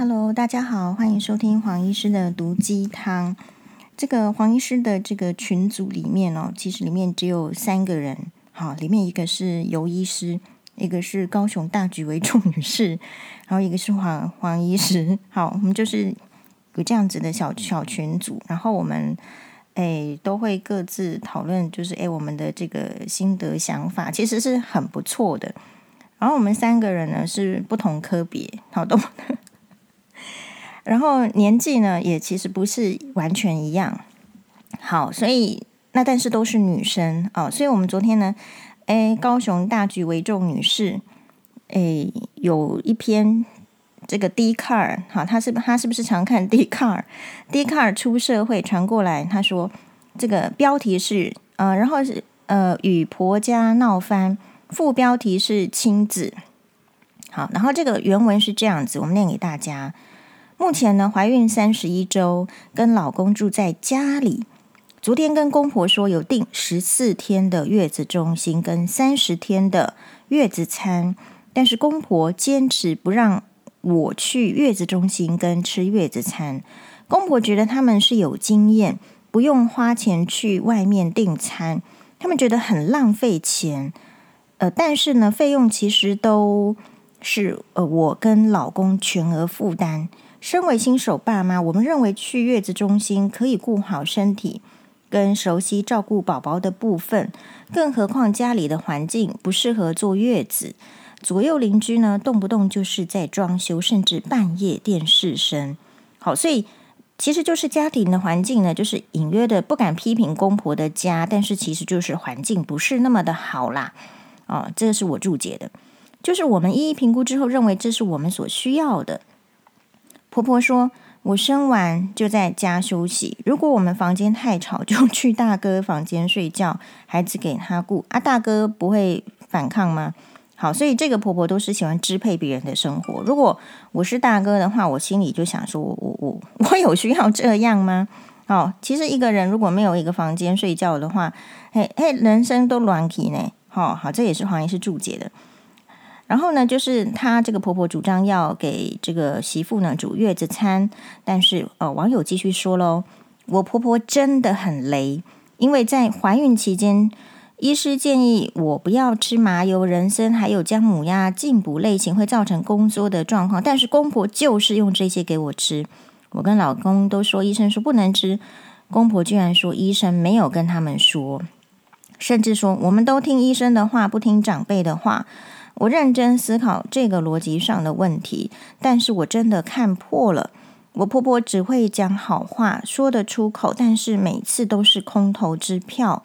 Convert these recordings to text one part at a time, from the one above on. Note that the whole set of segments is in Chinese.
Hello，大家好，欢迎收听黄医师的毒鸡汤。这个黄医师的这个群组里面哦，其实里面只有三个人。好，里面一个是尤医师，一个是高雄大举为重女士，然后一个是黄黄医师。好，我们就是有这样子的小小群组，然后我们诶都会各自讨论，就是诶我们的这个心得想法，其实是很不错的。然后我们三个人呢是不同科别，好懂。然后年纪呢，也其实不是完全一样。好，所以那但是都是女生哦。所以我们昨天呢，哎，高雄大举为重女士，哎，有一篇这个 D car，好，他是他是不是常看 D car？D car 出社会传过来，他说这个标题是呃，然后是呃与婆家闹翻，副标题是亲子。好，然后这个原文是这样子，我们念给大家。目前呢，怀孕三十一周，跟老公住在家里。昨天跟公婆说有订十四天的月子中心跟三十天的月子餐，但是公婆坚持不让我去月子中心跟吃月子餐。公婆觉得他们是有经验，不用花钱去外面订餐，他们觉得很浪费钱。呃，但是呢，费用其实都是呃我跟老公全额负担。身为新手爸妈，我们认为去月子中心可以顾好身体，跟熟悉照顾宝宝的部分。更何况家里的环境不适合坐月子，左右邻居呢，动不动就是在装修，甚至半夜电视声。好，所以其实就是家庭的环境呢，就是隐约的不敢批评公婆的家，但是其实就是环境不是那么的好啦。哦，这是我注解的，就是我们一一评估之后，认为这是我们所需要的。婆婆说：“我生完就在家休息。如果我们房间太吵，就去大哥房间睡觉，孩子给他顾。啊，大哥不会反抗吗？好，所以这个婆婆都是喜欢支配别人的生活。如果我是大哥的话，我心里就想说：我我我我有需要这样吗？好，其实一个人如果没有一个房间睡觉的话，嘿嘿，人生都乱起呢。好好，这也是黄医师注解的。”然后呢，就是她这个婆婆主张要给这个媳妇呢煮月子餐，但是呃，网友继续说喽，我婆婆真的很雷，因为在怀孕期间，医师建议我不要吃麻油、人参，还有姜母鸭进补类型会造成宫缩的状况，但是公婆就是用这些给我吃，我跟老公都说医生说不能吃，公婆居然说医生没有跟他们说，甚至说我们都听医生的话，不听长辈的话。我认真思考这个逻辑上的问题，但是我真的看破了。我婆婆只会讲好话，说得出口，但是每次都是空头支票。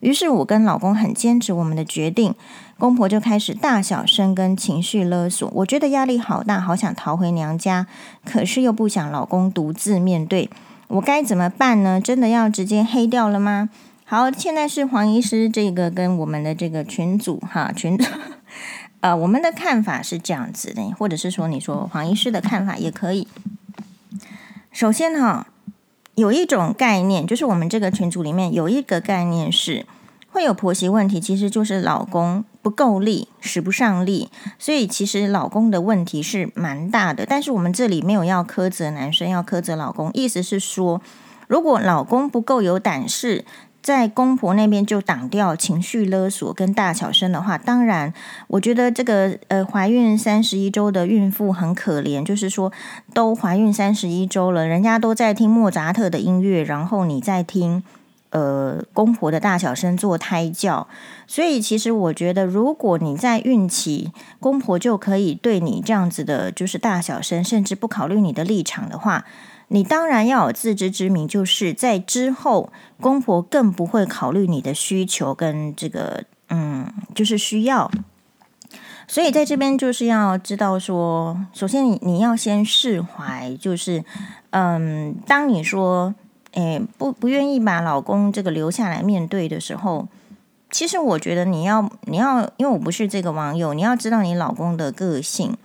于是我跟老公很坚持我们的决定，公婆就开始大小声跟情绪勒索。我觉得压力好大，好想逃回娘家，可是又不想老公独自面对。我该怎么办呢？真的要直接黑掉了吗？好，现在是黄医师这个跟我们的这个群组哈群。呃，我们的看法是这样子的，或者是说，你说黄医师的看法也可以。首先哈，有一种概念，就是我们这个群组里面有一个概念是会有婆媳问题，其实就是老公不够力，使不上力，所以其实老公的问题是蛮大的。但是我们这里没有要苛责男生，要苛责老公，意思是说，如果老公不够有胆识。在公婆那边就挡掉情绪勒索跟大小声的话，当然，我觉得这个呃怀孕三十一周的孕妇很可怜，就是说都怀孕三十一周了，人家都在听莫扎特的音乐，然后你在听呃公婆的大小声做胎教，所以其实我觉得，如果你在孕期，公婆就可以对你这样子的，就是大小声，甚至不考虑你的立场的话。你当然要有自知之明，就是在之后，公婆更不会考虑你的需求跟这个，嗯，就是需要。所以在这边就是要知道说，首先你你要先释怀，就是，嗯，当你说，诶，不不愿意把老公这个留下来面对的时候，其实我觉得你要你要，因为我不是这个网友，你要知道你老公的个性。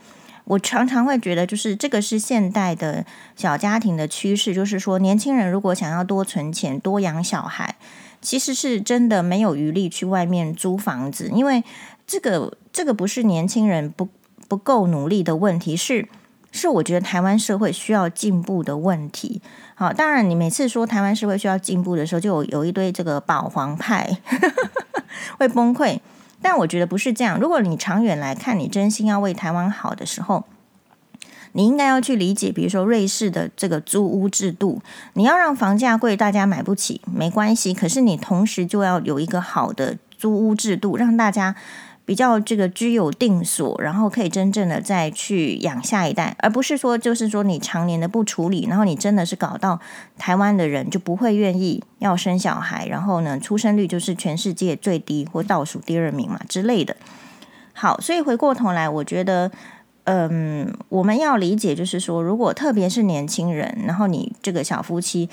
我常常会觉得，就是这个是现代的小家庭的趋势，就是说，年轻人如果想要多存钱、多养小孩，其实是真的没有余力去外面租房子，因为这个这个不是年轻人不不够努力的问题，是是我觉得台湾社会需要进步的问题。好，当然你每次说台湾社会需要进步的时候，就有有一堆这个保皇派 会崩溃。但我觉得不是这样。如果你长远来看，你真心要为台湾好的时候，你应该要去理解，比如说瑞士的这个租屋制度，你要让房价贵，大家买不起没关系。可是你同时就要有一个好的租屋制度，让大家。比较这个居有定所，然后可以真正的再去养下一代，而不是说就是说你常年的不处理，然后你真的是搞到台湾的人就不会愿意要生小孩，然后呢，出生率就是全世界最低或倒数第二名嘛之类的。好，所以回过头来，我觉得，嗯，我们要理解就是说，如果特别是年轻人，然后你这个小夫妻，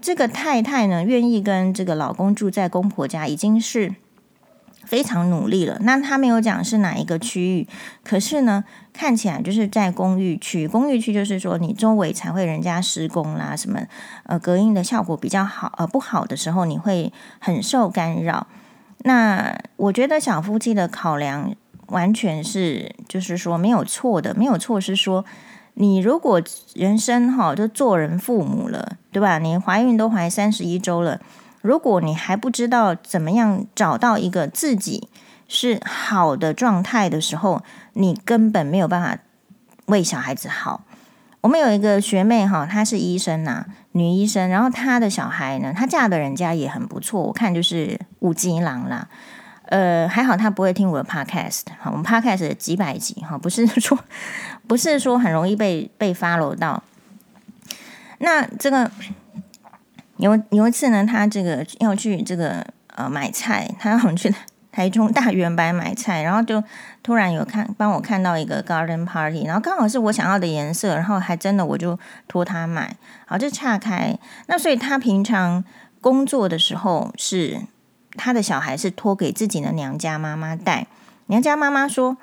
这个太太呢愿意跟这个老公住在公婆家，已经是。非常努力了，那他没有讲是哪一个区域，可是呢，看起来就是在公寓区。公寓区就是说，你周围才会人家施工啦，什么呃隔音的效果比较好，呃不好的时候你会很受干扰。那我觉得小夫妻的考量完全是就是说没有错的，没有错是说你如果人生哈就做人父母了，对吧？你怀孕都怀三十一周了。如果你还不知道怎么样找到一个自己是好的状态的时候，你根本没有办法为小孩子好。我们有一个学妹哈，她是医生呐，女医生，然后她的小孩呢，她嫁的人家也很不错，我看就是五金郎啦。呃，还好她不会听我的 podcast，好，我们 podcast 几百集哈，不是说不是说很容易被被 follow 到。那这个。有有一次呢，他这个要去这个呃买菜，他要去台中大圆白买菜，然后就突然有看帮我看到一个 garden party，然后刚好是我想要的颜色，然后还真的我就托他买，好就岔开。那所以他平常工作的时候是他的小孩是托给自己的娘家妈妈带，娘家妈妈说。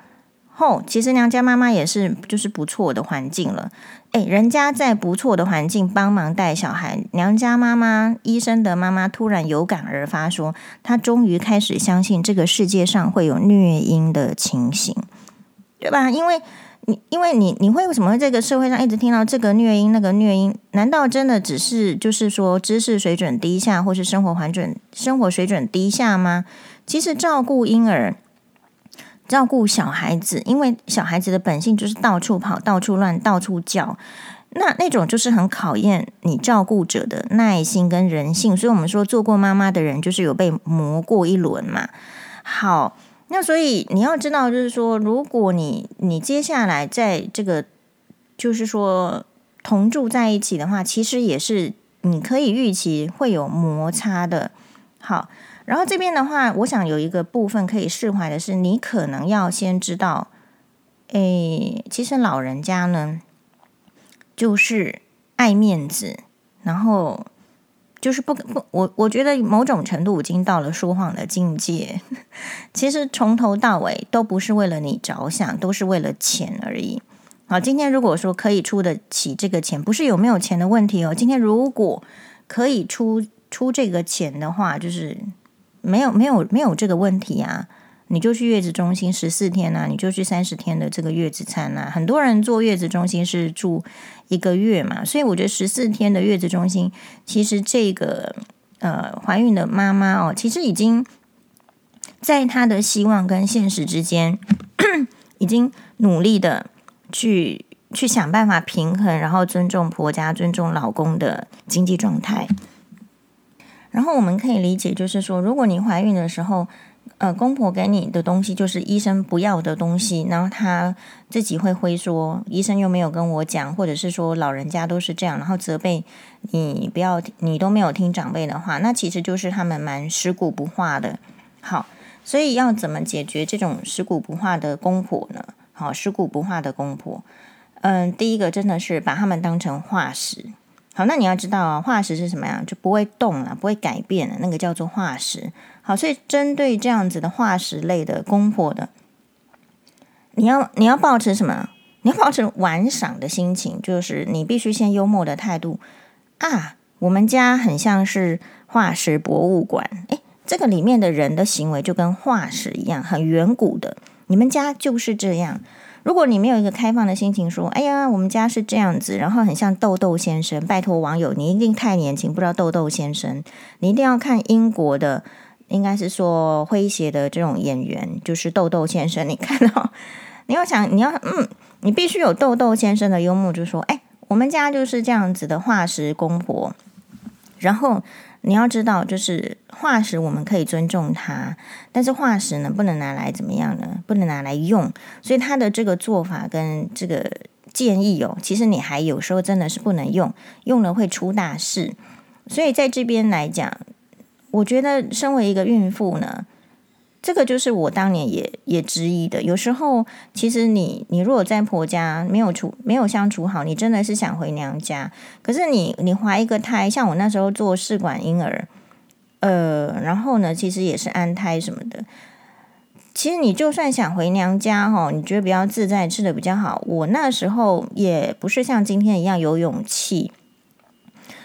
后、其实娘家妈妈也是就是不错的环境了。诶，人家在不错的环境帮忙带小孩，娘家妈妈医生的妈妈突然有感而发，说她终于开始相信这个世界上会有虐婴的情形，对吧？因为你因为你你会为什么这个社会上一直听到这个虐婴那个虐婴？难道真的只是就是说知识水准低下，或是生活环准生活水准低下吗？其实照顾婴儿。照顾小孩子，因为小孩子的本性就是到处跑、到处乱、到处叫，那那种就是很考验你照顾者的耐心跟人性。所以，我们说做过妈妈的人，就是有被磨过一轮嘛。好，那所以你要知道，就是说，如果你你接下来在这个就是说同住在一起的话，其实也是你可以预期会有摩擦的。好。然后这边的话，我想有一个部分可以释怀的是，你可能要先知道，诶，其实老人家呢，就是爱面子，然后就是不不，我我觉得某种程度已经到了说谎的境界。其实从头到尾都不是为了你着想，都是为了钱而已。好，今天如果说可以出得起这个钱，不是有没有钱的问题哦。今天如果可以出出这个钱的话，就是。没有没有没有这个问题啊！你就去月子中心十四天啊，你就去三十天的这个月子餐啊。很多人做月子中心是住一个月嘛，所以我觉得十四天的月子中心，其实这个呃怀孕的妈妈哦，其实已经在她的希望跟现实之间，已经努力的去去想办法平衡，然后尊重婆家、尊重老公的经济状态。然后我们可以理解，就是说，如果你怀孕的时候，呃，公婆给你的东西就是医生不要的东西，然后他自己会会说，医生又没有跟我讲，或者是说老人家都是这样，然后责备你不要，你都没有听长辈的话，那其实就是他们蛮食古不化的。好，所以要怎么解决这种食古不化的公婆呢？好，食古不化的公婆，嗯，第一个真的是把他们当成化石。好，那你要知道啊，化石是什么样？就不会动了，不会改变了，那个叫做化石。好，所以针对这样子的化石类的公婆的，你要你要保持什么？你要保持玩赏的心情，就是你必须先幽默的态度啊。我们家很像是化石博物馆，诶，这个里面的人的行为就跟化石一样，很远古的。你们家就是这样。如果你没有一个开放的心情，说：“哎呀，我们家是这样子，然后很像豆豆先生。”拜托网友，你一定太年轻，不知道豆豆先生。你一定要看英国的，应该是说诙谐的这种演员，就是豆豆先生。你看到，你要想，你要嗯，你必须有豆豆先生的幽默，就说：“哎，我们家就是这样子的化石公婆。”然后。你要知道，就是化石我们可以尊重它，但是化石呢，不能拿来怎么样呢？不能拿来用。所以他的这个做法跟这个建议哦，其实你还有时候真的是不能用，用了会出大事。所以在这边来讲，我觉得身为一个孕妇呢。这个就是我当年也也质疑的。有时候，其实你你如果在婆家没有处没有相处好，你真的是想回娘家。可是你你怀一个胎，像我那时候做试管婴儿，呃，然后呢，其实也是安胎什么的。其实你就算想回娘家哈，你觉得比较自在，吃的比较好，我那时候也不是像今天一样有勇气。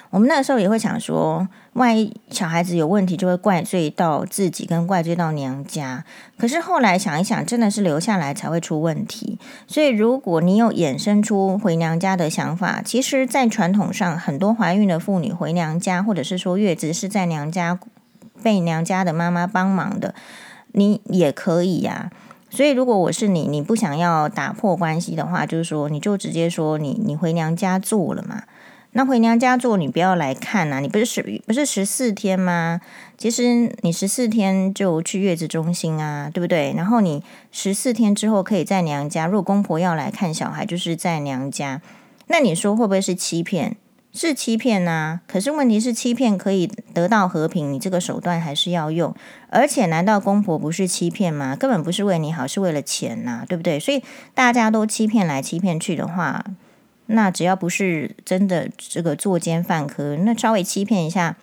我们那时候也会想说，万一小孩子有问题，就会怪罪到自己，跟怪罪到娘家。可是后来想一想，真的是留下来才会出问题。所以，如果你有衍生出回娘家的想法，其实，在传统上，很多怀孕的妇女回娘家，或者是说月子是在娘家被娘家的妈妈帮忙的，你也可以呀、所以，如果我是你，你不想要打破关系的话，就是说，你就直接说你你回娘家做了嘛。那回娘家做，你不要来看呐、啊！你不是十不是十四天吗？其实你十四天就去月子中心啊，对不对？然后你十四天之后可以在娘家。如果公婆要来看小孩，就是在娘家。那你说会不会是欺骗？是欺骗呐、可是问题是，欺骗可以得到和平，你这个手段还是要用。而且，难道公婆不是欺骗吗？根本不是为你好，是为了钱呐、对不对？所以大家都欺骗来欺骗去的话。那只要不是真的这个作奸犯科，那稍微欺骗一下，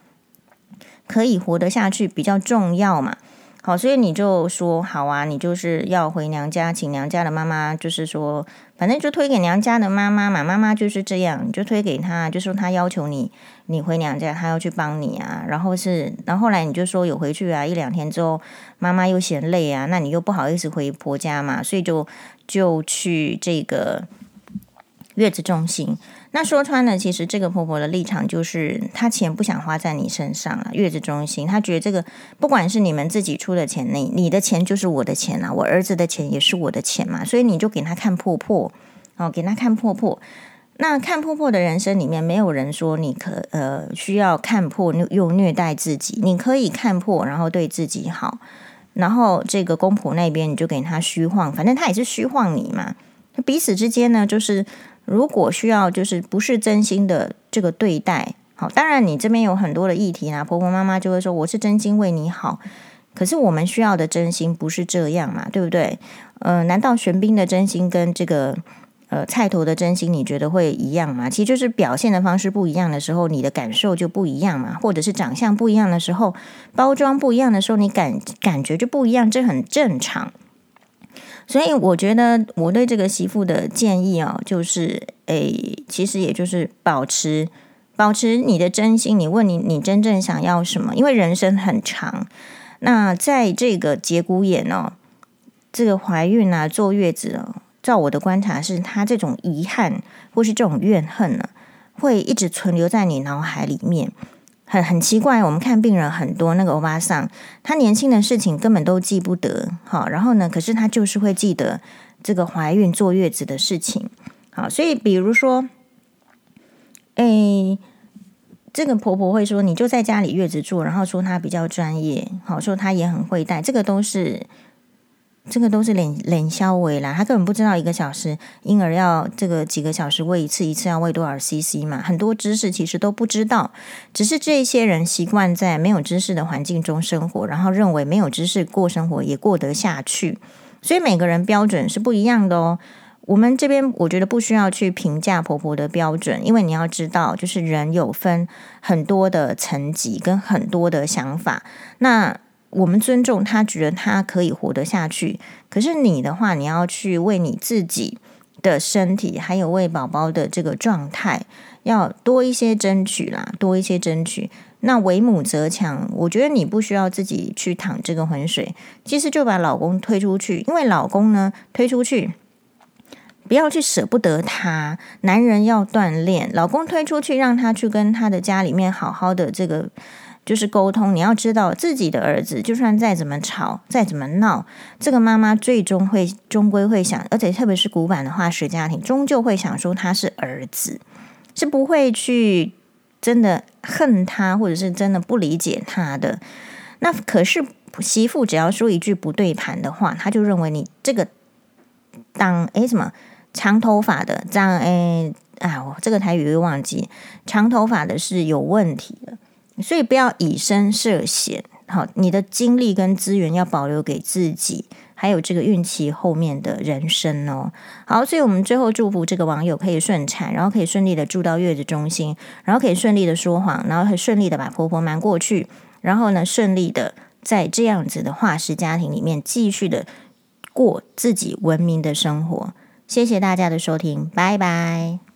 可以活得下去比较重要嘛。好，所以你就说好啊，你就是要回娘家，请娘家的妈妈，就是说，反正就推给娘家的妈妈嘛。妈妈就是这样，你就推给她，就说她要求你，你回娘家，她要去帮你啊。然后是，然后后来你就说有回去啊，一两天之后，妈妈又嫌累啊，那你又不好意思回婆家嘛，所以就就去这个。月子中心，那说穿了，其实这个婆婆的立场就是，她钱不想花在你身上了。月子中心，她觉得这个不管是你们自己出的钱，你你的钱就是我的钱啊，我儿子的钱也是我的钱嘛，所以你就给他看破破，哦，给他看破破。那看破破的人生里面，没有人说你可呃需要看破又虐待自己，你可以看破，然后对自己好，然后这个公婆那边你就给他虚晃，反正他也是虚晃你嘛，彼此之间呢就是。如果需要，就是不是真心的这个对待，好，当然你这边有很多的议题啊，婆婆妈妈就会说我是真心为你好，可是我们需要的真心不是这样嘛，对不对？呃，难道玄彬的真心跟这个呃菜头的真心你觉得会一样吗？其实就是表现的方式不一样的时候，你的感受就不一样嘛，或者是长相不一样的时候，包装不一样的时候，你感感觉就不一样，这很正常。所以我觉得我对这个媳妇的建议啊，就是诶，其实也就是保持保持你的真心。你问你你真正想要什么？因为人生很长。那在这个节骨眼哦，这个怀孕啊，坐月子哦，照我的观察是，他这种遗憾或是这种怨恨呢，会一直存留在你脑海里面。很很奇怪，我们看病人很多，那个欧巴桑，他年轻的事情根本都记不得，好，然后呢，可是他就是会记得这个怀孕坐月子的事情，好，所以比如说，诶，这个婆婆会说，你就在家里月子坐，然后说她比较专业，好，说她也很会带，这个都是。这个都是脸脸消微啦，他根本不知道一个小时婴儿要这个几个小时喂一次，一次要喂多少 CC 嘛，很多知识其实都不知道，只是这些人习惯在没有知识的环境中生活，然后认为没有知识过生活也过得下去，所以每个人标准是不一样的哦。我们这边我觉得不需要去评价婆婆的标准，因为你要知道，就是人有分很多的层级跟很多的想法，那。我们尊重他，觉得他可以活得下去。可是你的话，你要去为你自己的身体，还有为宝宝的这个状态，要多一些争取啦，多一些争取。那为母则强，我觉得你不需要自己去淌这个浑水，其实就把老公推出去，因为老公呢推出去，不要去舍不得他。男人要锻炼，老公推出去，让他去跟他的家里面好好的这个。就是沟通，你要知道自己的儿子，就算再怎么吵，再怎么闹，这个妈妈最终会终归会想，而且特别是古板的化石家庭，终究会想说他是儿子，是不会去真的恨他，或者是真的不理解他的。那可是媳妇只要说一句不对盘的话，他就认为你这个当诶什么长头发的，这样诶啊，我这个台语又忘记，长头发的是有问题的。所以不要以身涉险，好，你的精力跟资源要保留给自己，还有这个孕期后面的人生哦。好，所以我们最后祝福这个网友可以顺产，然后可以顺利的住到月子中心，然后可以顺利的说谎，然后很顺利的把婆婆瞒过去，然后呢，顺利的在这样子的化石家庭里面继续的过自己文明的生活。谢谢大家的收听，拜拜。